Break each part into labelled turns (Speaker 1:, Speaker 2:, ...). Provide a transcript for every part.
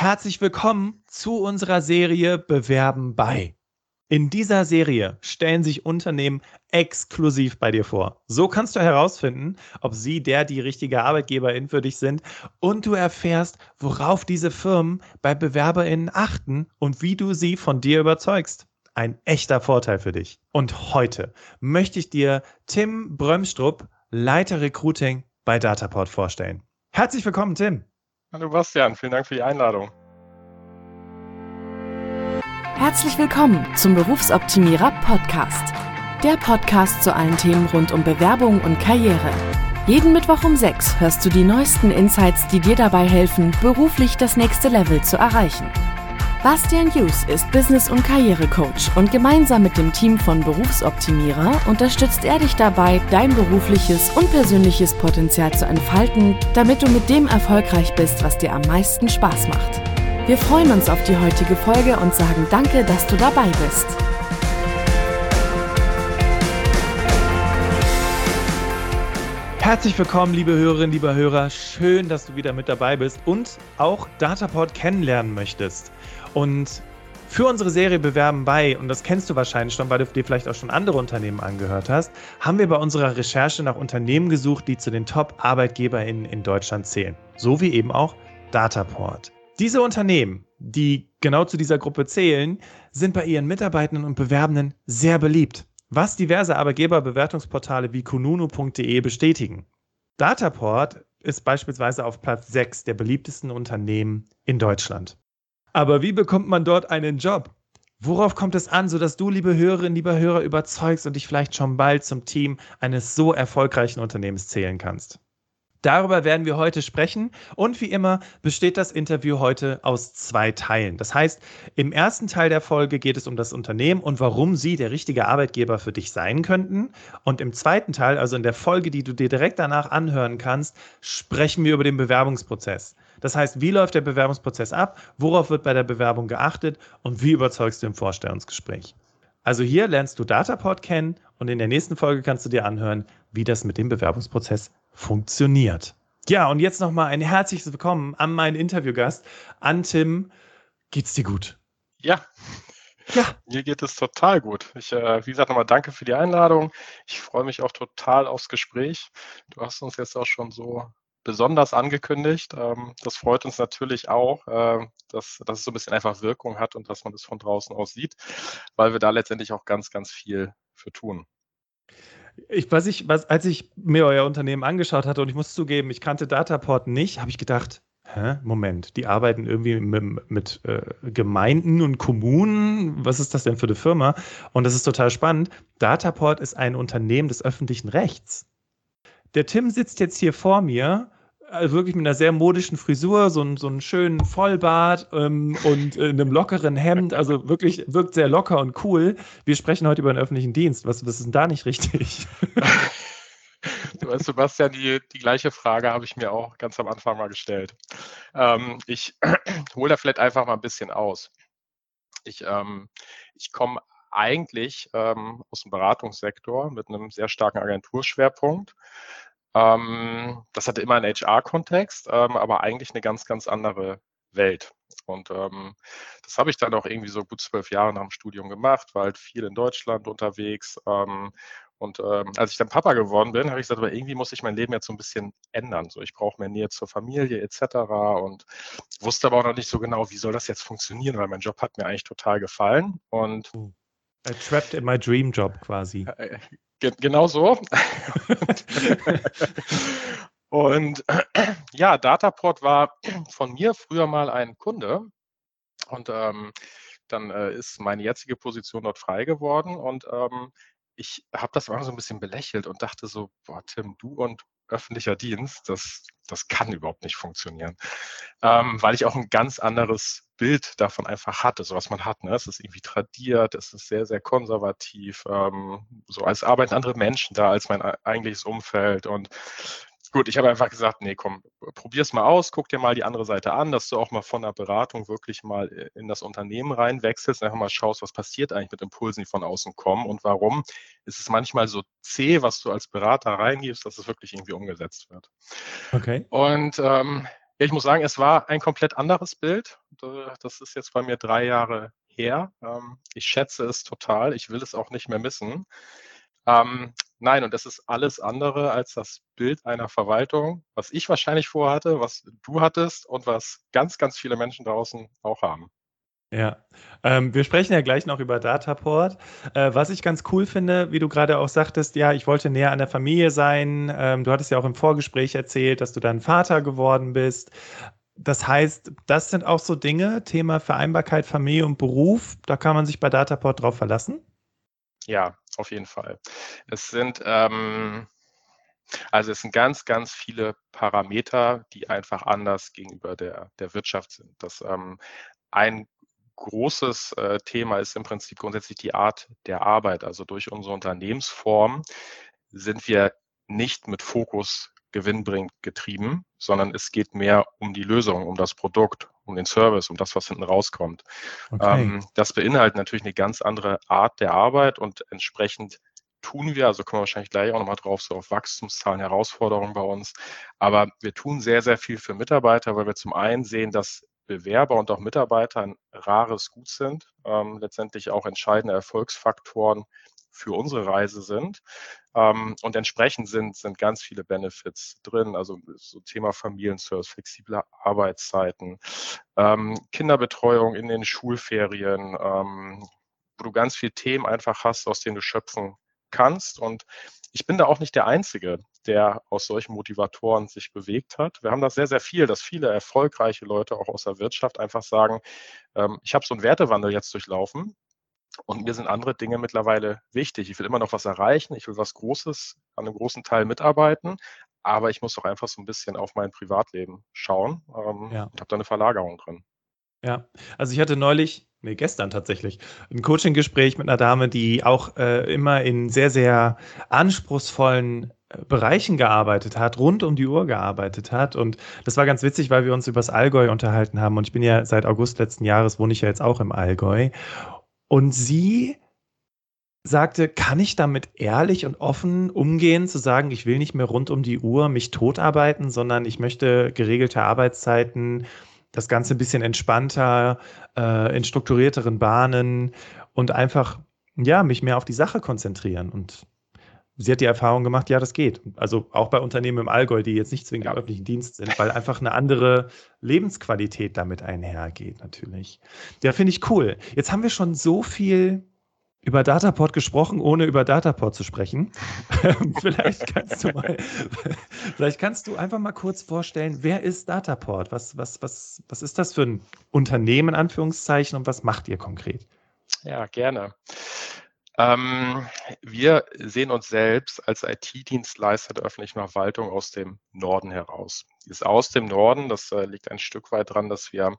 Speaker 1: Herzlich willkommen zu unserer Serie Bewerben bei. In dieser Serie stellen sich Unternehmen exklusiv bei dir vor. So kannst du herausfinden, ob sie der die richtige Arbeitgeberin für dich sind und du erfährst, worauf diese Firmen bei Bewerberinnen achten und wie du sie von dir überzeugst. Ein echter Vorteil für dich. Und heute möchte ich dir Tim Brömstrup, Leiter Recruiting bei Dataport vorstellen. Herzlich willkommen, Tim.
Speaker 2: Hallo Bastian, vielen Dank für die Einladung.
Speaker 3: Herzlich willkommen zum Berufsoptimierer Podcast. Der Podcast zu allen Themen rund um Bewerbung und Karriere. Jeden Mittwoch um 6 hörst du die neuesten Insights, die dir dabei helfen, beruflich das nächste Level zu erreichen. Bastian Hughes ist Business- und Karrierecoach und gemeinsam mit dem Team von Berufsoptimierer unterstützt er dich dabei, dein berufliches und persönliches Potenzial zu entfalten, damit du mit dem erfolgreich bist, was dir am meisten Spaß macht. Wir freuen uns auf die heutige Folge und sagen danke, dass du dabei bist.
Speaker 1: Herzlich willkommen, liebe Hörerinnen, lieber Hörer. Schön, dass du wieder mit dabei bist und auch Dataport kennenlernen möchtest. Und für unsere Serie Bewerben bei, und das kennst du wahrscheinlich schon, weil du dir vielleicht auch schon andere Unternehmen angehört hast, haben wir bei unserer Recherche nach Unternehmen gesucht, die zu den Top-ArbeitgeberInnen in Deutschland zählen. So wie eben auch Dataport. Diese Unternehmen, die genau zu dieser Gruppe zählen, sind bei ihren Mitarbeitenden und Bewerbenden sehr beliebt, was diverse Arbeitgeberbewertungsportale wie kununu.de bestätigen. Dataport ist beispielsweise auf Platz 6 der beliebtesten Unternehmen in Deutschland. Aber wie bekommt man dort einen Job? Worauf kommt es an, sodass du, liebe Hörerinnen, lieber Hörer, überzeugst und dich vielleicht schon bald zum Team eines so erfolgreichen Unternehmens zählen kannst? Darüber werden wir heute sprechen und wie immer besteht das Interview heute aus zwei Teilen. Das heißt, im ersten Teil der Folge geht es um das Unternehmen und warum sie der richtige Arbeitgeber für dich sein könnten. Und im zweiten Teil, also in der Folge, die du dir direkt danach anhören kannst, sprechen wir über den Bewerbungsprozess. Das heißt, wie läuft der Bewerbungsprozess ab, worauf wird bei der Bewerbung geachtet und wie überzeugst du im Vorstellungsgespräch. Also hier lernst du Dataport kennen und in der nächsten Folge kannst du dir anhören, wie das mit dem Bewerbungsprozess funktioniert. Ja, und jetzt nochmal ein herzliches Willkommen an meinen Interviewgast, an Tim. Geht's dir gut?
Speaker 2: Ja. Ja. Mir geht es total gut. Ich, äh, wie gesagt, nochmal danke für die Einladung. Ich freue mich auch total aufs Gespräch. Du hast uns jetzt auch schon so besonders angekündigt. Ähm, das freut uns natürlich auch, äh, dass, dass es so ein bisschen einfach Wirkung hat und dass man das von draußen aus sieht, weil wir da letztendlich auch ganz, ganz viel für tun.
Speaker 1: Ich, was ich, was, als ich mir euer Unternehmen angeschaut hatte und ich muss zugeben, ich kannte Dataport nicht, habe ich gedacht, hä, Moment, die arbeiten irgendwie mit, mit äh, Gemeinden und Kommunen. Was ist das denn für eine Firma? Und das ist total spannend. Dataport ist ein Unternehmen des öffentlichen Rechts. Der Tim sitzt jetzt hier vor mir also wirklich mit einer sehr modischen Frisur, so, einen, so einen schönen Vollbart ähm, und äh, einem lockeren Hemd. Also wirklich wirkt sehr locker und cool. Wir sprechen heute über den öffentlichen Dienst. Was, was ist denn da nicht richtig?
Speaker 2: Du weißt, Sebastian, die, die gleiche Frage habe ich mir auch ganz am Anfang mal gestellt. Ähm, ich hole da vielleicht einfach mal ein bisschen aus. Ich, ähm, ich komme eigentlich ähm, aus dem Beratungssektor mit einem sehr starken Agenturschwerpunkt. Ähm, das hatte immer einen HR-Kontext, ähm, aber eigentlich eine ganz, ganz andere Welt. Und ähm, das habe ich dann auch irgendwie so gut zwölf Jahre nach dem Studium gemacht, war halt viel in Deutschland unterwegs. Ähm, und ähm, als ich dann Papa geworden bin, habe ich gesagt, aber irgendwie muss ich mein Leben jetzt so ein bisschen ändern. So, ich brauche mehr Nähe zur Familie etc. Und wusste aber auch noch nicht so genau, wie soll das jetzt funktionieren, weil mein Job hat mir eigentlich total gefallen. Und
Speaker 1: uh, trapped in my dream job quasi.
Speaker 2: Äh, Ge genau so. und ja, Dataport war von mir früher mal ein Kunde. Und ähm, dann äh, ist meine jetzige Position dort frei geworden. Und ähm, ich habe das immer so ein bisschen belächelt und dachte so, boah, Tim, du und öffentlicher Dienst, das, das kann überhaupt nicht funktionieren. Ähm, weil ich auch ein ganz anderes Bild davon einfach hatte, so was man hat. Ne? Es ist irgendwie tradiert, es ist sehr, sehr konservativ, ähm, so als arbeiten andere Menschen da als mein eigentliches Umfeld. Und gut, ich habe einfach gesagt, nee, komm, probier's mal aus, guck dir mal die andere Seite an, dass du auch mal von der Beratung wirklich mal äh, in das Unternehmen reinwechselst, einfach mal schaust, was passiert eigentlich mit Impulsen, die von außen kommen und warum ist es manchmal so zäh, was du als Berater reingibst, dass es wirklich irgendwie umgesetzt wird.
Speaker 1: Okay.
Speaker 2: Und ähm, ich muss sagen, es war ein komplett anderes Bild. Das ist jetzt bei mir drei Jahre her. Ähm, ich schätze es total. Ich will es auch nicht mehr missen. Nein, und das ist alles andere als das Bild einer Verwaltung, was ich wahrscheinlich vorhatte, was du hattest und was ganz, ganz viele Menschen draußen auch haben.
Speaker 1: Ja, ähm, wir sprechen ja gleich noch über Dataport. Äh, was ich ganz cool finde, wie du gerade auch sagtest, ja, ich wollte näher an der Familie sein. Ähm, du hattest ja auch im Vorgespräch erzählt, dass du dann Vater geworden bist. Das heißt, das sind auch so Dinge, Thema Vereinbarkeit, Familie und Beruf, da kann man sich bei Dataport drauf verlassen?
Speaker 2: Ja, auf jeden Fall. Es sind, ähm, also es sind ganz, ganz viele Parameter, die einfach anders gegenüber der, der Wirtschaft sind. Das ähm, ein großes äh, Thema ist im Prinzip grundsätzlich die Art der Arbeit. Also durch unsere Unternehmensform sind wir nicht mit Fokus gewinnbringend getrieben, sondern es geht mehr um die Lösung, um das Produkt, um den Service, um das, was hinten rauskommt. Okay. Ähm, das beinhaltet natürlich eine ganz andere Art der Arbeit und entsprechend tun wir, also kommen wir wahrscheinlich gleich auch nochmal drauf, so auf Wachstumszahlen, Herausforderungen bei uns. Aber wir tun sehr, sehr viel für Mitarbeiter, weil wir zum einen sehen, dass Bewerber und auch Mitarbeiter ein rares Gut sind, ähm, letztendlich auch entscheidende Erfolgsfaktoren für unsere Reise sind. Ähm, und entsprechend sind, sind ganz viele Benefits drin, also so Thema Familienservice, flexible Arbeitszeiten, ähm, Kinderbetreuung in den Schulferien, ähm, wo du ganz viele Themen einfach hast, aus denen du schöpfen kannst. Und ich bin da auch nicht der Einzige, der aus solchen Motivatoren sich bewegt hat. Wir haben das sehr, sehr viel, dass viele erfolgreiche Leute auch aus der Wirtschaft einfach sagen, ähm, ich habe so einen Wertewandel jetzt durchlaufen und mir sind andere Dinge mittlerweile wichtig. Ich will immer noch was erreichen, ich will was Großes an einem großen Teil mitarbeiten, aber ich muss doch einfach so ein bisschen auf mein Privatleben schauen ähm, ja. und habe da eine Verlagerung drin.
Speaker 1: Ja, also ich hatte neulich, nee, gestern tatsächlich, ein Coaching-Gespräch mit einer Dame, die auch äh, immer in sehr, sehr anspruchsvollen äh, Bereichen gearbeitet hat, rund um die Uhr gearbeitet hat. Und das war ganz witzig, weil wir uns über das Allgäu unterhalten haben. Und ich bin ja seit August letzten Jahres, wohne ich ja jetzt auch im Allgäu. Und sie sagte, kann ich damit ehrlich und offen umgehen, zu sagen, ich will nicht mehr rund um die Uhr mich totarbeiten, sondern ich möchte geregelte Arbeitszeiten, das Ganze ein bisschen entspannter, äh, in strukturierteren Bahnen und einfach, ja, mich mehr auf die Sache konzentrieren. Und sie hat die Erfahrung gemacht, ja, das geht. Also auch bei Unternehmen im Allgäu, die jetzt nicht zwingend ja. im öffentlichen Dienst sind, weil einfach eine andere Lebensqualität damit einhergeht, natürlich. Ja, finde ich cool. Jetzt haben wir schon so viel über Dataport gesprochen, ohne über Dataport zu sprechen. vielleicht kannst du mal, vielleicht kannst du einfach mal kurz vorstellen, wer ist Dataport? Was, was, was, was ist das für ein Unternehmen, Anführungszeichen, und was macht ihr konkret?
Speaker 2: Ja, gerne. Ähm, wir sehen uns selbst als IT-Dienstleister der öffentlichen Verwaltung aus dem Norden heraus. Ist aus dem Norden, das äh, liegt ein Stück weit dran, dass wir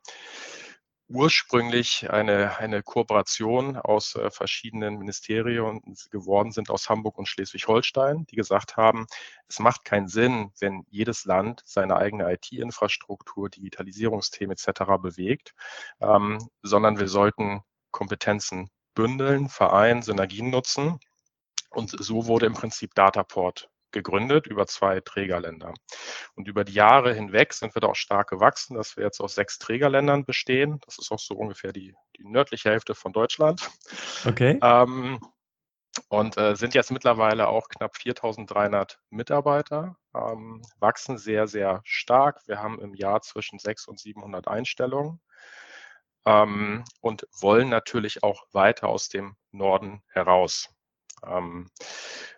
Speaker 2: ursprünglich eine, eine Kooperation aus äh, verschiedenen Ministerien geworden sind aus Hamburg und Schleswig-Holstein, die gesagt haben, es macht keinen Sinn, wenn jedes Land seine eigene IT-Infrastruktur, Digitalisierungsthemen etc. bewegt, ähm, sondern wir sollten Kompetenzen bündeln, vereinen, Synergien nutzen. Und so wurde im Prinzip Dataport gegründet über zwei Trägerländer. Und über die Jahre hinweg sind wir da auch stark gewachsen, dass wir jetzt aus sechs Trägerländern bestehen. Das ist auch so ungefähr die, die nördliche Hälfte von Deutschland.
Speaker 1: Okay.
Speaker 2: Ähm, und äh, sind jetzt mittlerweile auch knapp 4.300 Mitarbeiter, ähm, wachsen sehr, sehr stark. Wir haben im Jahr zwischen 600 und 700 Einstellungen ähm, und wollen natürlich auch weiter aus dem Norden heraus. Ähm,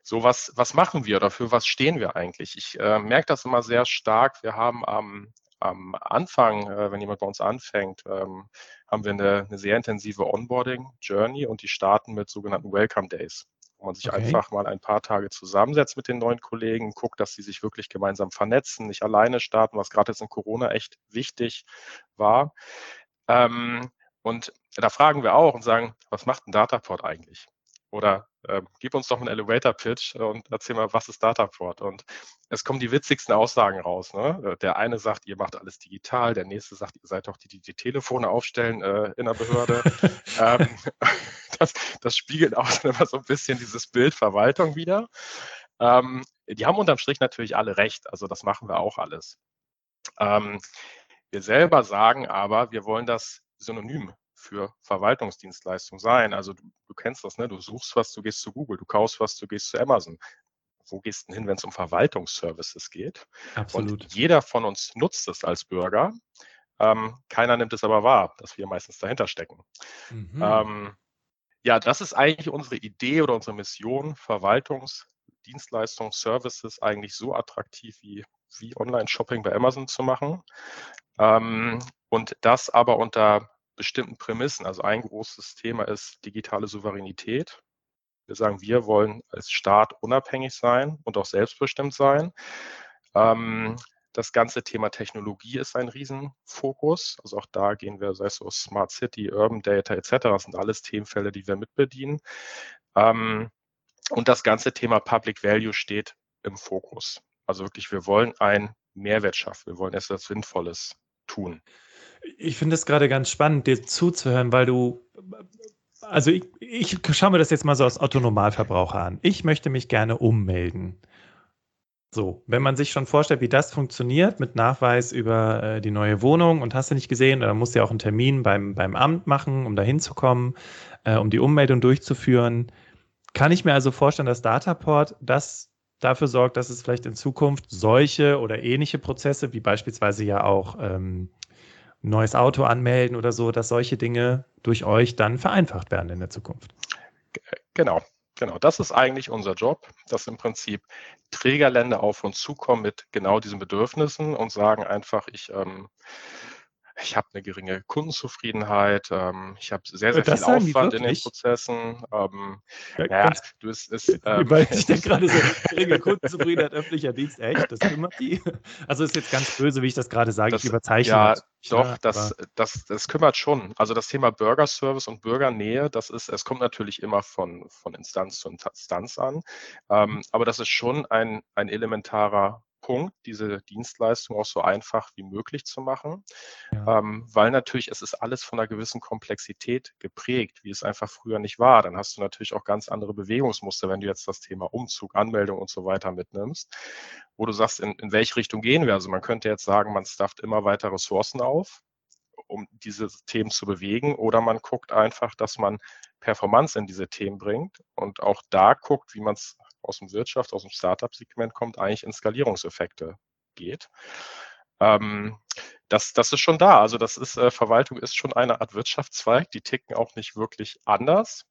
Speaker 2: so was, was machen wir oder für was stehen wir eigentlich? Ich äh, merke das immer sehr stark. Wir haben am, am Anfang, äh, wenn jemand bei uns anfängt, ähm, haben wir eine, eine sehr intensive Onboarding-Journey und die starten mit sogenannten Welcome Days wo man sich okay. einfach mal ein paar Tage zusammensetzt mit den neuen Kollegen, guckt, dass sie sich wirklich gemeinsam vernetzen, nicht alleine starten, was gerade jetzt in Corona echt wichtig war. Ähm, und da fragen wir auch und sagen, was macht ein Dataport eigentlich? Oder äh, gib uns doch einen Elevator-Pitch und erzähl mal, was ist Dataport? Und es kommen die witzigsten Aussagen raus. Ne? Äh, der eine sagt, ihr macht alles digital, der nächste sagt, ihr seid doch die, die die Telefone aufstellen äh, in der Behörde. ähm, das, das, spiegelt auch immer so ein bisschen dieses Bild Verwaltung wieder. Ähm, die haben unterm Strich natürlich alle recht, also das machen wir auch alles. Ähm, wir selber sagen aber, wir wollen das synonym für Verwaltungsdienstleistung sein. Also du, du kennst das, ne? Du suchst was, du gehst zu Google, du kaufst was, du gehst zu Amazon. Wo gehst du hin, wenn es um Verwaltungsservices geht?
Speaker 1: Absolut.
Speaker 2: Und jeder von uns nutzt es als Bürger. Ähm, keiner nimmt es aber wahr, dass wir meistens dahinter stecken. Mhm. Ähm, ja, das ist eigentlich unsere Idee oder unsere Mission, Verwaltungsdienstleistungen, Services eigentlich so attraktiv wie, wie Online-Shopping bei Amazon zu machen. Ähm, und das aber unter bestimmten Prämissen. Also ein großes Thema ist digitale Souveränität. Wir sagen, wir wollen als Staat unabhängig sein und auch selbstbestimmt sein. Ähm, das ganze Thema Technologie ist ein Riesenfokus. Also auch da gehen wir, sei es so Smart City, Urban Data etc., das sind alles Themenfälle, die wir mitbedienen. Ähm, und das ganze Thema Public Value steht im Fokus. Also wirklich, wir wollen einen Mehrwert schaffen. Wir wollen etwas Sinnvolles tun.
Speaker 1: Ich finde es gerade ganz spannend, dir zuzuhören, weil du, also ich, ich schaue mir das jetzt mal so aus Autonomalverbraucher an. Ich möchte mich gerne ummelden. So, wenn man sich schon vorstellt, wie das funktioniert mit Nachweis über äh, die neue Wohnung und hast du nicht gesehen, dann musst du ja auch einen Termin beim, beim Amt machen, um da hinzukommen, äh, um die Ummeldung durchzuführen. Kann ich mir also vorstellen, dass Dataport das dafür sorgt, dass es vielleicht in Zukunft solche oder ähnliche Prozesse, wie beispielsweise ja auch ähm, neues Auto anmelden oder so, dass solche Dinge durch euch dann vereinfacht werden in der Zukunft.
Speaker 2: Genau, genau. Das ist eigentlich unser Job, dass im Prinzip Trägerländer auf uns zukommen mit genau diesen Bedürfnissen und sagen einfach, ich ähm, ich habe eine geringe Kundenzufriedenheit, ähm, ich habe sehr, sehr das viel Aufwand in den Prozessen. Ähm, ja, ja
Speaker 1: du es ist. Ähm, ich denke gerade so, geringe Kundenzufriedenheit, öffentlicher Dienst, echt, das kümmert die. Also ist jetzt ganz böse, wie ich das gerade sage,
Speaker 2: das,
Speaker 1: ich überzeichne.
Speaker 2: Ja, das. doch, ja, das, das, das kümmert schon. Also das Thema Bürgerservice und Bürgernähe, das ist, es kommt natürlich immer von, von Instanz zu Instanz an, ähm, aber das ist schon ein, ein elementarer Punkt, diese Dienstleistung auch so einfach wie möglich zu machen, ja. ähm, weil natürlich es ist alles von einer gewissen Komplexität geprägt, wie es einfach früher nicht war. Dann hast du natürlich auch ganz andere Bewegungsmuster, wenn du jetzt das Thema Umzug, Anmeldung und so weiter mitnimmst, wo du sagst, in, in welche Richtung gehen wir? Also man könnte jetzt sagen, man stafft immer weiter Ressourcen auf, um diese Themen zu bewegen, oder man guckt einfach, dass man Performance in diese Themen bringt und auch da guckt, wie man es aus dem Wirtschaft, aus dem Startup-Segment kommt, eigentlich in Skalierungseffekte geht. Ähm, das, das ist schon da. Also das ist, äh, Verwaltung ist schon eine Art Wirtschaftszweig. Die ticken auch nicht wirklich anders.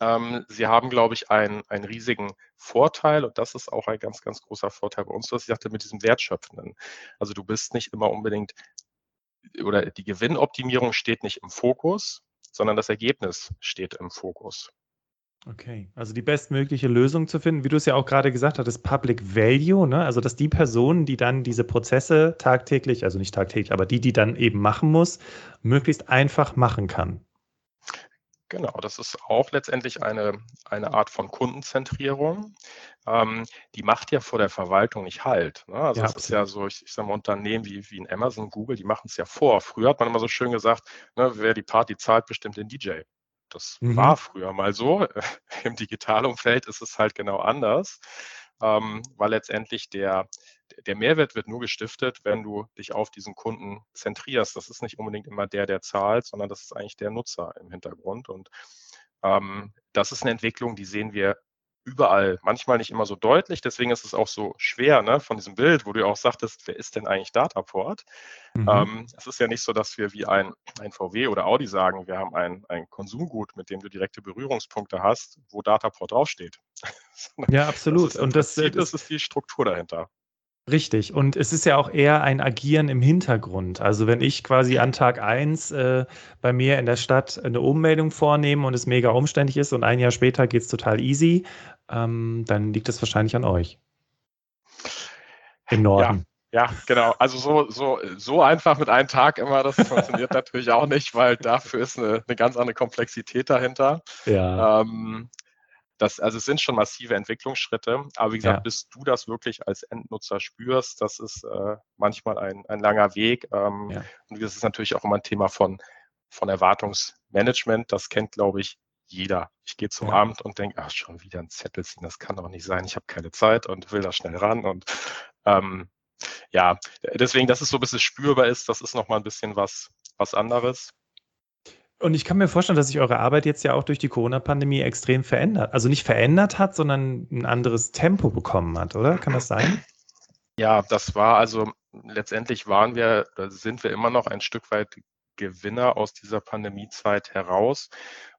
Speaker 2: Ähm, sie haben, glaube ich, einen, einen riesigen Vorteil und das ist auch ein ganz, ganz großer Vorteil bei uns, was ich sagte, mit diesem Wertschöpfenden. Also du bist nicht immer unbedingt oder die Gewinnoptimierung steht nicht im Fokus, sondern das Ergebnis steht im Fokus.
Speaker 1: Okay, also die bestmögliche Lösung zu finden, wie du es ja auch gerade gesagt hattest, Public Value, ne? also dass die Person, die dann diese Prozesse tagtäglich, also nicht tagtäglich, aber die, die dann eben machen muss, möglichst einfach machen kann.
Speaker 2: Genau, das ist auch letztendlich eine, eine Art von Kundenzentrierung. Ähm, die macht ja vor der Verwaltung nicht halt. Ne? Also ja, es ist ja so, ich, ich sage mal, Unternehmen wie, wie in Amazon, Google, die machen es ja vor. Früher hat man immer so schön gesagt, ne, wer die Party zahlt, bestimmt den DJ. Das mhm. war früher mal so. Im Digitalumfeld ist es halt genau anders, ähm, weil letztendlich der, der Mehrwert wird nur gestiftet, wenn du dich auf diesen Kunden zentrierst. Das ist nicht unbedingt immer der, der zahlt, sondern das ist eigentlich der Nutzer im Hintergrund. Und ähm, das ist eine Entwicklung, die sehen wir überall, manchmal nicht immer so deutlich. Deswegen ist es auch so schwer ne, von diesem Bild, wo du auch sagtest, wer ist denn eigentlich Dataport? Mhm. Ähm, es ist ja nicht so, dass wir wie ein, ein VW oder Audi sagen, wir haben ein, ein Konsumgut, mit dem du direkte Berührungspunkte hast, wo Dataport draufsteht.
Speaker 1: ja, absolut.
Speaker 2: Das ist, Und das, Prinzip, das ist die Struktur dahinter.
Speaker 1: Richtig. Und es ist ja auch eher ein Agieren im Hintergrund. Also wenn ich quasi an Tag 1 äh, bei mir in der Stadt eine Ummeldung vornehme und es mega umständlich ist und ein Jahr später geht es total easy, ähm, dann liegt es wahrscheinlich an euch.
Speaker 2: Im Norden. Ja, ja, genau. Also so, so, so einfach mit einem Tag immer, das funktioniert natürlich auch nicht, weil dafür ist eine, eine ganz andere Komplexität dahinter. Ja. Ähm, das, also es sind schon massive Entwicklungsschritte, aber wie gesagt, ja. bis du das wirklich als Endnutzer spürst, das ist äh, manchmal ein, ein langer Weg. Ähm, ja. Und das ist natürlich auch immer ein Thema von, von Erwartungsmanagement. Das kennt, glaube ich, jeder. Ich gehe zum ja. Amt und denke, ach, schon wieder ein Zettel ziehen, das kann doch nicht sein. Ich habe keine Zeit und will da schnell ran. Und ähm, ja, deswegen, dass es so ein bisschen spürbar ist, das ist nochmal ein bisschen was, was anderes.
Speaker 1: Und ich kann mir vorstellen, dass sich eure Arbeit jetzt ja auch durch die Corona-Pandemie extrem verändert. Also nicht verändert hat, sondern ein anderes Tempo bekommen hat, oder? Kann das sein?
Speaker 2: Ja, das war also letztendlich waren wir, sind wir immer noch ein Stück weit Gewinner aus dieser Pandemiezeit heraus.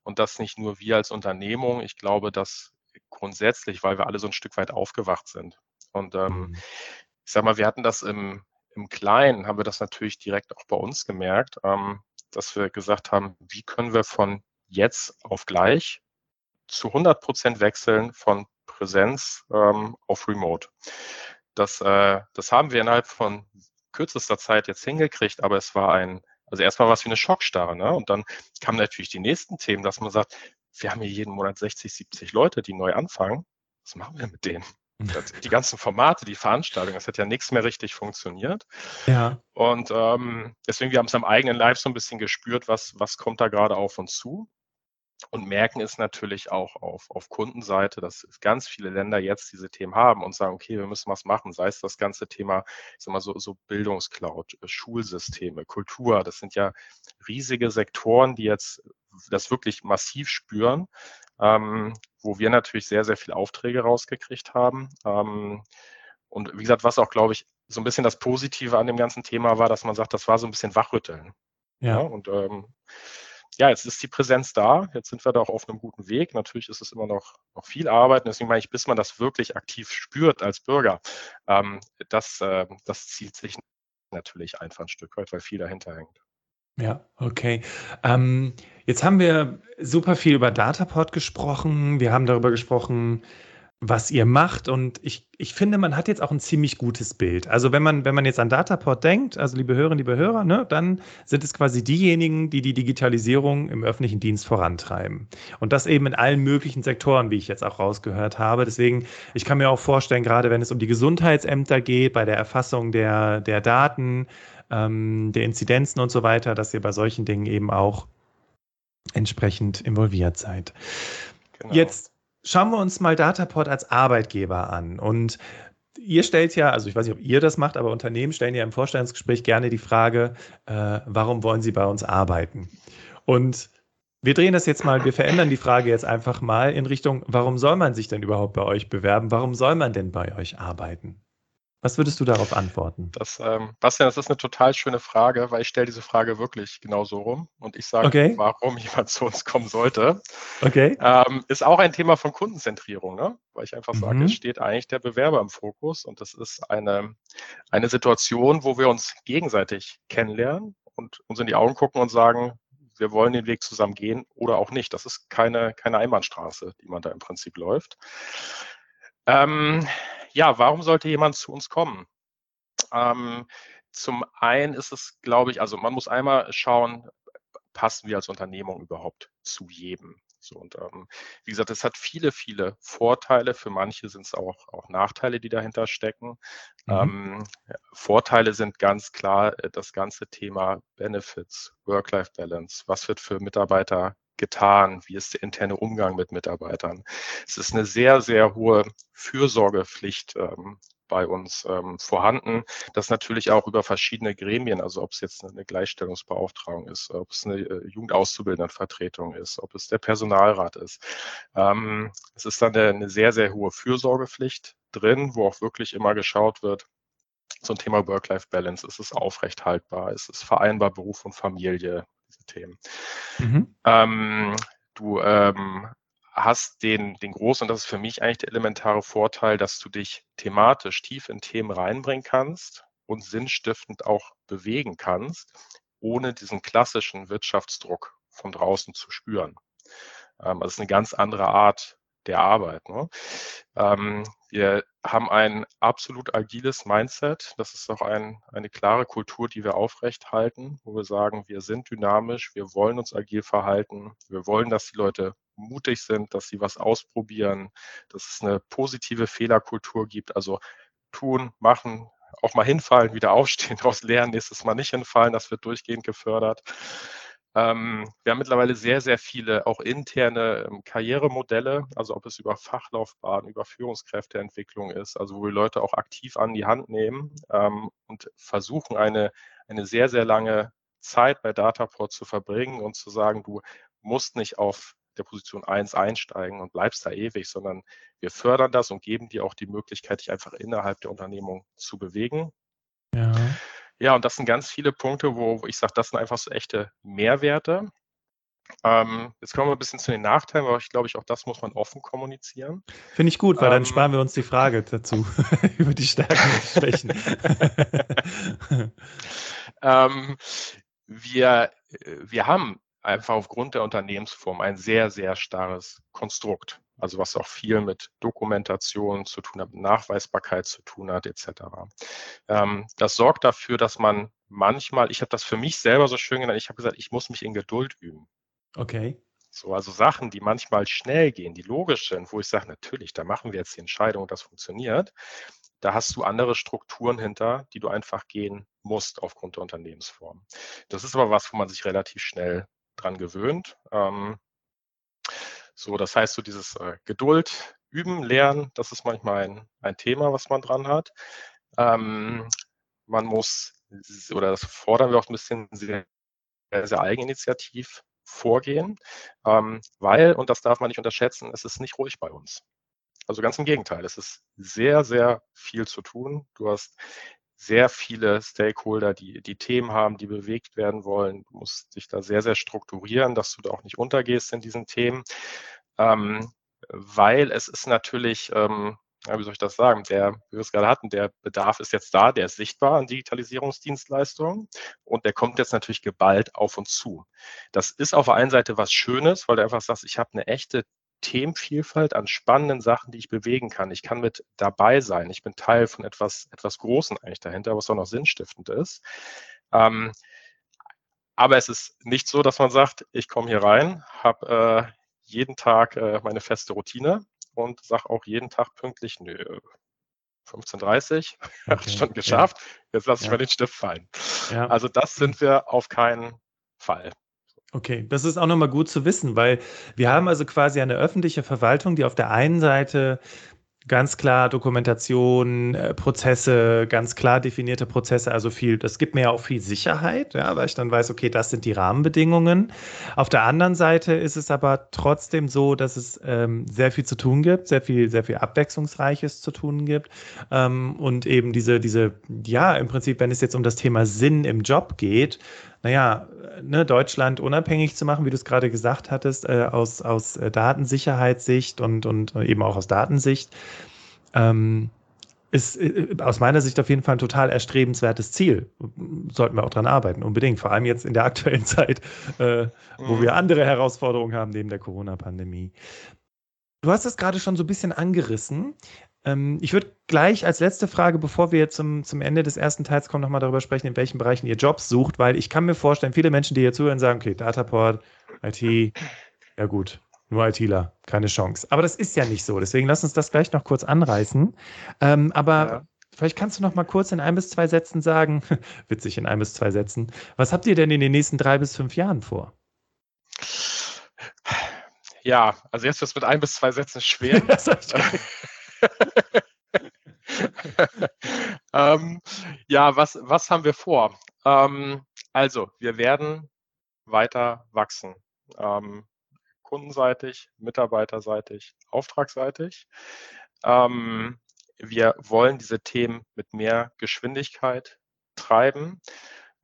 Speaker 2: Und das nicht nur wir als Unternehmung. Ich glaube, dass grundsätzlich, weil wir alle so ein Stück weit aufgewacht sind. Und ähm, mhm. ich sag mal, wir hatten das im, im Kleinen, haben wir das natürlich direkt auch bei uns gemerkt. Ähm, dass wir gesagt haben, wie können wir von jetzt auf gleich zu 100 Prozent wechseln von Präsenz ähm, auf Remote. Das, äh, das haben wir innerhalb von kürzester Zeit jetzt hingekriegt, aber es war ein, also erstmal war es wie eine Schockstarre. Ne? Und dann kamen natürlich die nächsten Themen, dass man sagt, wir haben hier jeden Monat 60, 70 Leute, die neu anfangen. Was machen wir mit denen? die ganzen Formate, die Veranstaltungen, das hat ja nichts mehr richtig funktioniert.
Speaker 1: Ja.
Speaker 2: Und ähm, deswegen, wir haben es am eigenen Live so ein bisschen gespürt, was, was kommt da gerade auf uns zu. Und merken es natürlich auch auf, auf Kundenseite, dass ganz viele Länder jetzt diese Themen haben und sagen, okay, wir müssen was machen. Sei es das ganze Thema, ich sag mal so, so Bildungscloud, äh, Schulsysteme, Kultur. Das sind ja riesige Sektoren, die jetzt das wirklich massiv spüren ähm, wo wir natürlich sehr, sehr viele Aufträge rausgekriegt haben. Ähm, und wie gesagt, was auch, glaube ich, so ein bisschen das Positive an dem ganzen Thema war, dass man sagt, das war so ein bisschen Wachrütteln. Ja. ja und ähm, ja, jetzt ist die Präsenz da, jetzt sind wir da auch auf einem guten Weg. Natürlich ist es immer noch, noch viel Arbeit. Deswegen meine ich, bis man das wirklich aktiv spürt als Bürger, ähm, das, äh, das zieht sich natürlich einfach ein Stück weit, weil viel dahinter hängt.
Speaker 1: Ja, okay. Ähm, jetzt haben wir super viel über Dataport gesprochen. Wir haben darüber gesprochen, was ihr macht. Und ich, ich finde, man hat jetzt auch ein ziemlich gutes Bild. Also wenn man, wenn man jetzt an Dataport denkt, also liebe Hörerinnen, liebe Hörer, ne, dann sind es quasi diejenigen, die die Digitalisierung im öffentlichen Dienst vorantreiben. Und das eben in allen möglichen Sektoren, wie ich jetzt auch rausgehört habe. Deswegen, ich kann mir auch vorstellen, gerade wenn es um die Gesundheitsämter geht, bei der Erfassung der, der Daten, ähm, der Inzidenzen und so weiter, dass ihr bei solchen Dingen eben auch entsprechend involviert seid. Genau. Jetzt schauen wir uns mal Dataport als Arbeitgeber an. Und ihr stellt ja, also ich weiß nicht, ob ihr das macht, aber Unternehmen stellen ja im Vorstellungsgespräch gerne die Frage, äh, warum wollen sie bei uns arbeiten? Und wir drehen das jetzt mal, wir verändern die Frage jetzt einfach mal in Richtung, warum soll man sich denn überhaupt bei euch bewerben? Warum soll man denn bei euch arbeiten? Was würdest du darauf antworten?
Speaker 2: Das, ähm, Bastian, das ist eine total schöne Frage, weil ich stelle diese Frage wirklich genau so rum und ich sage, okay. warum jemand zu uns kommen sollte.
Speaker 1: Okay.
Speaker 2: Ähm, ist auch ein Thema von Kundenzentrierung, ne? weil ich einfach sage, mhm. es steht eigentlich der Bewerber im Fokus und das ist eine, eine Situation, wo wir uns gegenseitig kennenlernen und uns in die Augen gucken und sagen, wir wollen den Weg zusammen gehen oder auch nicht. Das ist keine, keine Einbahnstraße, die man da im Prinzip läuft. Ähm, ja, warum sollte jemand zu uns kommen? Ähm, zum einen ist es, glaube ich, also man muss einmal schauen, passen wir als Unternehmung überhaupt zu jedem? So, und ähm, wie gesagt, es hat viele, viele Vorteile. Für manche sind es auch, auch Nachteile, die dahinter stecken. Mhm. Ähm, Vorteile sind ganz klar äh, das ganze Thema Benefits, Work-Life-Balance. Was wird für Mitarbeiter getan? Wie ist der interne Umgang mit Mitarbeitern? Es ist eine sehr, sehr hohe Fürsorgepflicht ähm, bei uns ähm, vorhanden. Das natürlich auch über verschiedene Gremien, also ob es jetzt eine Gleichstellungsbeauftragung ist, ob es eine äh, Jugendauszubildendenvertretung ist, ob es der Personalrat ist. Ähm, es ist dann eine, eine sehr, sehr hohe Fürsorgepflicht drin, wo auch wirklich immer geschaut wird, ein Thema Work-Life-Balance, ist es aufrecht haltbar, ist es vereinbar Beruf und Familie, Themen. Mhm. Ähm, du ähm, hast den, den großen, und das ist für mich eigentlich der elementare Vorteil, dass du dich thematisch tief in Themen reinbringen kannst und sinnstiftend auch bewegen kannst, ohne diesen klassischen Wirtschaftsdruck von draußen zu spüren. Ähm, also es ist eine ganz andere Art der Arbeit. Ne? Ähm, wir haben ein absolut agiles Mindset. Das ist auch ein, eine klare Kultur, die wir aufrechthalten, wo wir sagen, wir sind dynamisch, wir wollen uns agil verhalten, wir wollen, dass die Leute mutig sind, dass sie was ausprobieren, dass es eine positive Fehlerkultur gibt. Also tun, machen, auch mal hinfallen, wieder aufstehen, daraus lernen, nächstes Mal nicht hinfallen, das wird durchgehend gefördert. Ähm, wir haben mittlerweile sehr, sehr viele auch interne ähm, Karrieremodelle, also ob es über Fachlaufbahn, über Führungskräfteentwicklung ist, also wo wir Leute auch aktiv an die Hand nehmen ähm, und versuchen, eine, eine sehr, sehr lange Zeit bei Dataport zu verbringen und zu sagen, du musst nicht auf der Position 1 einsteigen und bleibst da ewig, sondern wir fördern das und geben dir auch die Möglichkeit, dich einfach innerhalb der Unternehmung zu bewegen. Ja. Ja, und das sind ganz viele Punkte, wo, wo ich sage, das sind einfach so echte Mehrwerte. Ähm, jetzt kommen wir ein bisschen zu den Nachteilen, aber ich glaube, ich, auch das muss man offen kommunizieren.
Speaker 1: Finde ich gut, weil ähm, dann sparen wir uns die Frage dazu über die Stärken und Schwächen.
Speaker 2: ähm, wir, äh, wir haben einfach aufgrund der Unternehmensform ein sehr, sehr starres Konstrukt. Also was auch viel mit Dokumentation zu tun hat, Nachweisbarkeit zu tun hat, etc. Ähm, das sorgt dafür, dass man manchmal, ich habe das für mich selber so schön genannt, ich habe gesagt, ich muss mich in Geduld üben.
Speaker 1: Okay.
Speaker 2: So, also Sachen, die manchmal schnell gehen, die logisch sind, wo ich sage, natürlich, da machen wir jetzt die Entscheidung und das funktioniert. Da hast du andere Strukturen hinter, die du einfach gehen musst aufgrund der Unternehmensform. Das ist aber was, wo man sich relativ schnell dran gewöhnt. Ähm, so, das heißt, so dieses äh, Geduld, Üben, Lernen, das ist manchmal ein, ein Thema, was man dran hat. Ähm, man muss, oder das fordern wir auch ein bisschen sehr, sehr eigeninitiativ vorgehen, ähm, weil, und das darf man nicht unterschätzen, es ist nicht ruhig bei uns. Also ganz im Gegenteil, es ist sehr, sehr viel zu tun. Du hast sehr viele Stakeholder, die, die Themen haben, die bewegt werden wollen. Du musst dich da sehr, sehr strukturieren, dass du da auch nicht untergehst in diesen Themen. Ähm, weil es ist natürlich, ähm, wie soll ich das sagen, der, wie wir es gerade hatten, der Bedarf ist jetzt da, der ist sichtbar an Digitalisierungsdienstleistungen und der kommt jetzt natürlich geballt auf uns zu. Das ist auf der einen Seite was Schönes, weil du einfach sagst, ich habe eine echte Themenvielfalt an spannenden Sachen, die ich bewegen kann. Ich kann mit dabei sein. Ich bin Teil von etwas, etwas Großen eigentlich dahinter, was auch noch sinnstiftend ist. Ähm, aber es ist nicht so, dass man sagt, ich komme hier rein, habe äh, jeden Tag äh, meine feste Routine und sage auch jeden Tag pünktlich, nö, 15.30 okay. habe ich schon geschafft, ja. jetzt lasse ich ja. mal den Stift fallen. Ja. Also das sind wir auf keinen Fall.
Speaker 1: Okay, das ist auch nochmal gut zu wissen, weil wir haben also quasi eine öffentliche Verwaltung, die auf der einen Seite ganz klar Dokumentation, äh, Prozesse, ganz klar definierte Prozesse, also viel, das gibt mir ja auch viel Sicherheit, ja, weil ich dann weiß, okay, das sind die Rahmenbedingungen. Auf der anderen Seite ist es aber trotzdem so, dass es ähm, sehr viel zu tun gibt, sehr viel, sehr viel Abwechslungsreiches zu tun gibt ähm, und eben diese, diese, ja, im Prinzip, wenn es jetzt um das Thema Sinn im Job geht, naja, ne, Deutschland unabhängig zu machen, wie du es gerade gesagt hattest, äh, aus, aus äh, Datensicherheitssicht und, und eben auch aus Datensicht, ähm, ist äh, aus meiner Sicht auf jeden Fall ein total erstrebenswertes Ziel. Sollten wir auch dran arbeiten, unbedingt. Vor allem jetzt in der aktuellen Zeit, äh, wo mhm. wir andere Herausforderungen haben neben der Corona-Pandemie. Du hast es gerade schon so ein bisschen angerissen. Ähm, ich würde gleich als letzte Frage, bevor wir zum, zum Ende des ersten Teils kommen, nochmal darüber sprechen, in welchen Bereichen ihr Jobs sucht, weil ich kann mir vorstellen, viele Menschen, die hier zuhören, sagen, okay, Dataport, IT, ja gut, nur ITler, keine Chance. Aber das ist ja nicht so. Deswegen lass uns das gleich noch kurz anreißen. Ähm, aber ja. vielleicht kannst du noch mal kurz in ein bis zwei Sätzen sagen, witzig in ein bis zwei Sätzen, was habt ihr denn in den nächsten drei bis fünf Jahren vor?
Speaker 2: Ja, also jetzt wird es mit ein bis zwei Sätzen schwer. ähm, ja, was, was haben wir vor? Ähm, also, wir werden weiter wachsen. Ähm, kundenseitig, mitarbeiterseitig, auftragsseitig. Ähm, wir wollen diese Themen mit mehr Geschwindigkeit treiben.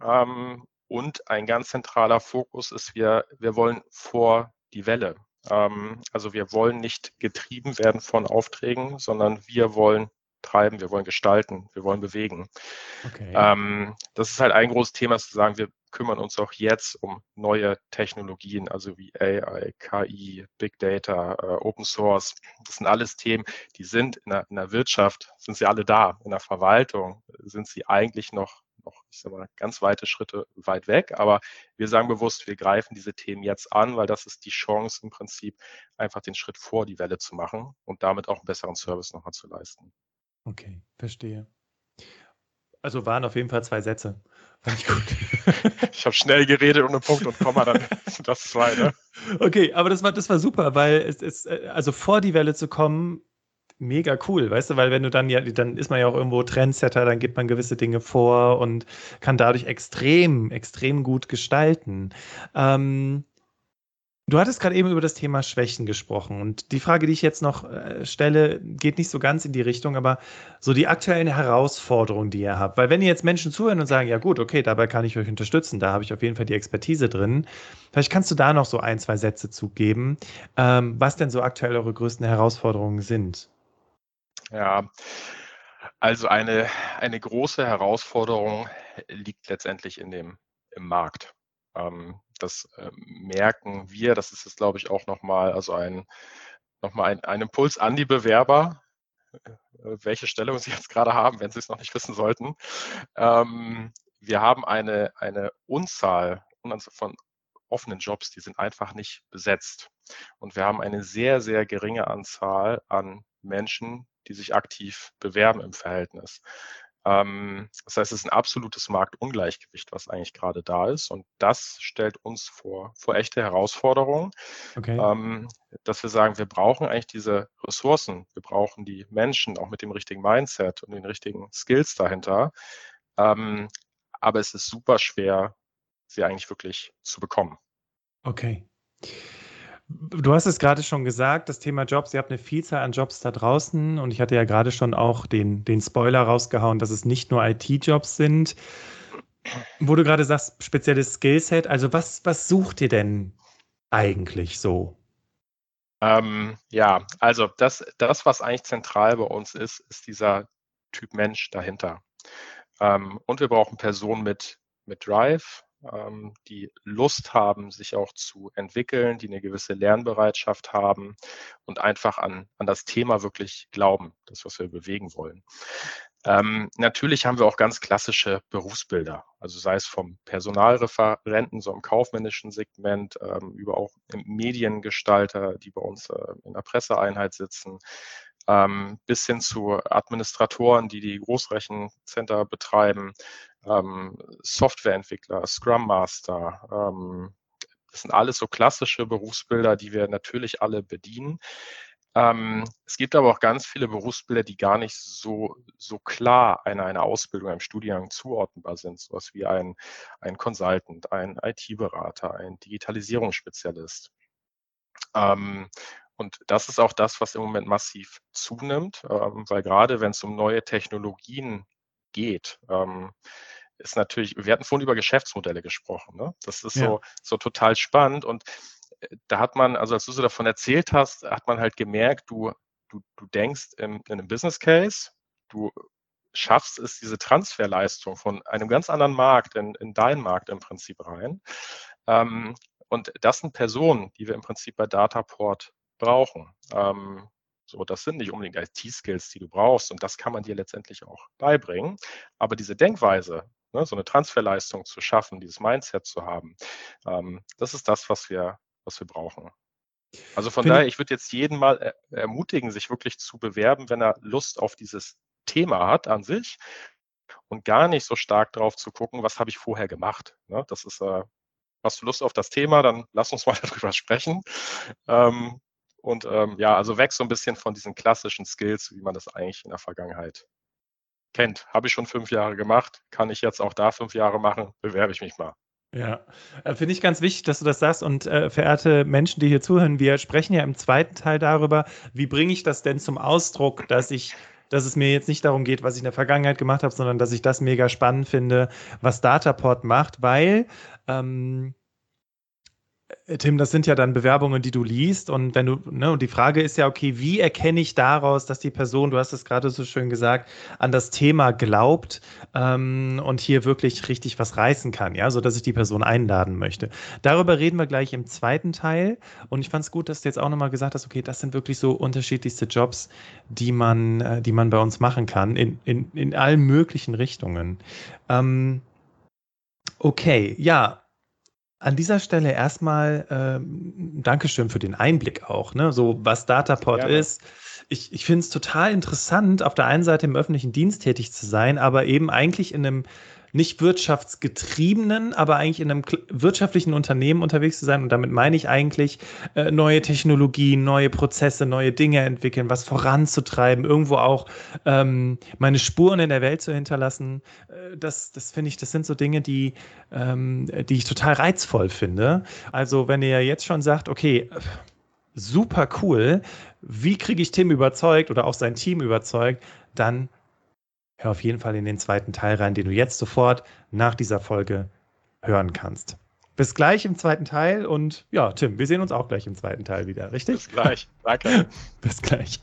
Speaker 2: Ähm, und ein ganz zentraler Fokus ist, wir, wir wollen vor die Welle. Ähm, also wir wollen nicht getrieben werden von Aufträgen, sondern wir wollen treiben, wir wollen gestalten, wir wollen bewegen. Okay. Ähm, das ist halt ein großes Thema, zu sagen, wir kümmern uns auch jetzt um neue Technologien, also wie AI, KI, Big Data, äh, Open Source. Das sind alles Themen, die sind in der, in der Wirtschaft, sind sie alle da. In der Verwaltung sind sie eigentlich noch noch, ich sag mal, ganz weite Schritte weit weg. Aber wir sagen bewusst, wir greifen diese Themen jetzt an, weil das ist die Chance im Prinzip, einfach den Schritt vor die Welle zu machen und damit auch einen besseren Service nochmal zu leisten.
Speaker 1: Okay, verstehe. Also waren auf jeden Fall zwei Sätze.
Speaker 2: Fand ich gut. ich habe schnell geredet ohne Punkt und Komma, dann sind das zwei, ne?
Speaker 1: Okay, aber das war, das war super, weil es ist, äh, also vor die Welle zu kommen, mega cool, weißt du, weil wenn du dann ja, dann ist man ja auch irgendwo Trendsetter, dann gibt man gewisse Dinge vor und kann dadurch extrem, extrem gut gestalten. Ähm, Du hattest gerade eben über das Thema Schwächen gesprochen und die Frage, die ich jetzt noch äh, stelle, geht nicht so ganz in die Richtung, aber so die aktuellen Herausforderungen, die ihr habt. Weil wenn ihr jetzt Menschen zuhören und sagen, ja gut, okay, dabei kann ich euch unterstützen, da habe ich auf jeden Fall die Expertise drin, vielleicht kannst du da noch so ein, zwei Sätze zugeben, ähm, was denn so aktuell eure größten Herausforderungen sind.
Speaker 2: Ja, also eine, eine große Herausforderung liegt letztendlich in dem, im Markt. Ähm, das äh, merken wir, das ist jetzt, glaube ich, auch nochmal, also ein, nochmal ein, ein Impuls an die Bewerber, äh, welche Stellung sie jetzt gerade haben, wenn sie es noch nicht wissen sollten. Ähm, wir haben eine, eine Unzahl von offenen Jobs, die sind einfach nicht besetzt. Und wir haben eine sehr, sehr geringe Anzahl an Menschen, die sich aktiv bewerben im Verhältnis. Ähm, das heißt, es ist ein absolutes Marktungleichgewicht, was eigentlich gerade da ist. Und das stellt uns vor, vor echte Herausforderungen, okay. ähm, dass wir sagen, wir brauchen eigentlich diese Ressourcen, wir brauchen die Menschen auch mit dem richtigen Mindset und den richtigen Skills dahinter. Ähm, aber es ist super schwer, sie eigentlich wirklich zu bekommen.
Speaker 1: Okay. Du hast es gerade schon gesagt, das Thema Jobs, ihr habt eine Vielzahl an Jobs da draußen und ich hatte ja gerade schon auch den, den Spoiler rausgehauen, dass es nicht nur IT-Jobs sind. Wo du gerade sagst, spezielles Skillset, also was, was sucht ihr denn eigentlich so?
Speaker 2: Ähm, ja, also das, das, was eigentlich zentral bei uns ist, ist dieser Typ Mensch dahinter. Ähm, und wir brauchen Personen mit, mit Drive, ähm, die Lust haben, sich auch zu entwickeln, die eine gewisse Lernbereitschaft haben und einfach an, an das Thema wirklich glauben, das, was wir bewegen wollen. Ähm, natürlich haben wir auch ganz klassische Berufsbilder, also sei es vom Personalreferenten, so im kaufmännischen Segment, ähm, über auch Mediengestalter, die bei uns äh, in der Presseeinheit sitzen, ähm, bis hin zu Administratoren, die die Großrechencenter betreiben, ähm, Softwareentwickler, Scrum Master. Ähm, das sind alles so klassische Berufsbilder, die wir natürlich alle bedienen. Ähm, es gibt aber auch ganz viele Berufsbilder, die gar nicht so, so klar einer, einer Ausbildung, einem Studiengang zuordnenbar sind. Sowas wie ein, ein Consultant, ein IT-Berater, ein Digitalisierungsspezialist. Ähm, und das ist auch das, was im Moment massiv zunimmt, ähm, weil gerade wenn es um neue Technologien geht, ähm, ist natürlich, wir hatten vorhin über Geschäftsmodelle gesprochen. Ne? Das ist ja. so, so total spannend. Und äh, da hat man, also als du so davon erzählt hast, hat man halt gemerkt, du, du, du denkst in, in einem Business Case, du schaffst es, diese Transferleistung von einem ganz anderen Markt in, in deinen Markt im Prinzip rein. Ähm, und das sind Personen, die wir im Prinzip bei Dataport brauchen. Ähm, so, das sind nicht unbedingt IT-Skills, die du brauchst und das kann man dir letztendlich auch beibringen. Aber diese Denkweise, ne, so eine Transferleistung zu schaffen, dieses Mindset zu haben, ähm, das ist das, was wir, was wir brauchen. Also von Finde daher, ich würde jetzt jeden mal er ermutigen, sich wirklich zu bewerben, wenn er Lust auf dieses Thema hat an sich und gar nicht so stark drauf zu gucken, was habe ich vorher gemacht. Ne? Das ist, äh, hast du Lust auf das Thema, dann lass uns mal darüber sprechen. Ähm, und ähm, ja, also weg so ein bisschen von diesen klassischen Skills, wie man das eigentlich in der Vergangenheit kennt. Habe ich schon fünf Jahre gemacht, kann ich jetzt auch da fünf Jahre machen, bewerbe ich mich mal.
Speaker 1: Ja, äh, finde ich ganz wichtig, dass du das sagst. Und äh, verehrte Menschen, die hier zuhören, wir sprechen ja im zweiten Teil darüber, wie bringe ich das denn zum Ausdruck, dass ich dass es mir jetzt nicht darum geht, was ich in der Vergangenheit gemacht habe, sondern dass ich das mega spannend finde, was Dataport macht, weil ähm, äh, Tim, das sind ja dann Bewerbungen, die du liest und wenn du, ne, und die Frage ist ja, okay, wie erkenne ich daraus, dass die Person, du hast es gerade so schön gesagt, an das Thema glaubt ähm, und hier wirklich richtig was reißen kann, ja, so dass ich die Person einladen möchte. Darüber reden wir gleich im zweiten Teil und ich fand es gut, dass du jetzt auch nochmal gesagt hast, okay, das sind wirklich so unterschiedlichste Jobs, die man, äh, die man bei uns machen kann, in, in, in allen möglichen Richtungen. Ähm, okay, ja, an dieser Stelle erstmal ähm, Dankeschön für den Einblick auch, ne? so was Dataport ist. Ich, ich finde es total interessant, auf der einen Seite im öffentlichen Dienst tätig zu sein, aber eben eigentlich in einem nicht wirtschaftsgetriebenen, aber eigentlich in einem wirtschaftlichen Unternehmen unterwegs zu sein. Und damit meine ich eigentlich äh, neue Technologien, neue Prozesse, neue Dinge entwickeln, was voranzutreiben, irgendwo auch ähm, meine Spuren in der Welt zu hinterlassen. Äh, das, das finde ich, das sind so Dinge, die, ähm, die ich total reizvoll finde. Also wenn ihr jetzt schon sagt, okay, super cool, wie kriege ich Tim überzeugt oder auch sein Team überzeugt, dann hör auf jeden Fall in den zweiten Teil rein, den du jetzt sofort nach dieser Folge hören kannst. Bis gleich im zweiten Teil und ja, Tim, wir sehen uns auch gleich im zweiten Teil wieder, richtig?
Speaker 2: Bis gleich. Danke.
Speaker 1: Bis gleich.